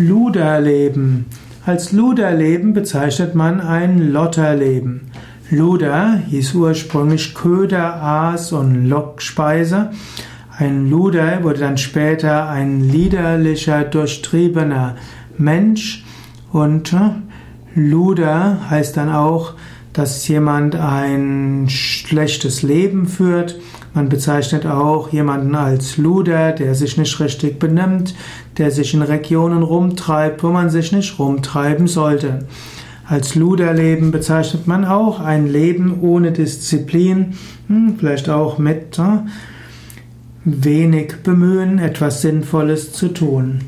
Luderleben. Als Luderleben bezeichnet man ein Lotterleben. Luder hieß ursprünglich Köder, Aas und Lockspeise. Ein Luder wurde dann später ein liederlicher, durchtriebener Mensch und äh, Luder heißt dann auch, dass jemand ein schlechtes Leben führt. Man bezeichnet auch jemanden als Luder, der sich nicht richtig benimmt, der sich in Regionen rumtreibt, wo man sich nicht rumtreiben sollte. Als Luderleben bezeichnet man auch ein Leben ohne Disziplin, hm, vielleicht auch mit äh, wenig Bemühen, etwas Sinnvolles zu tun.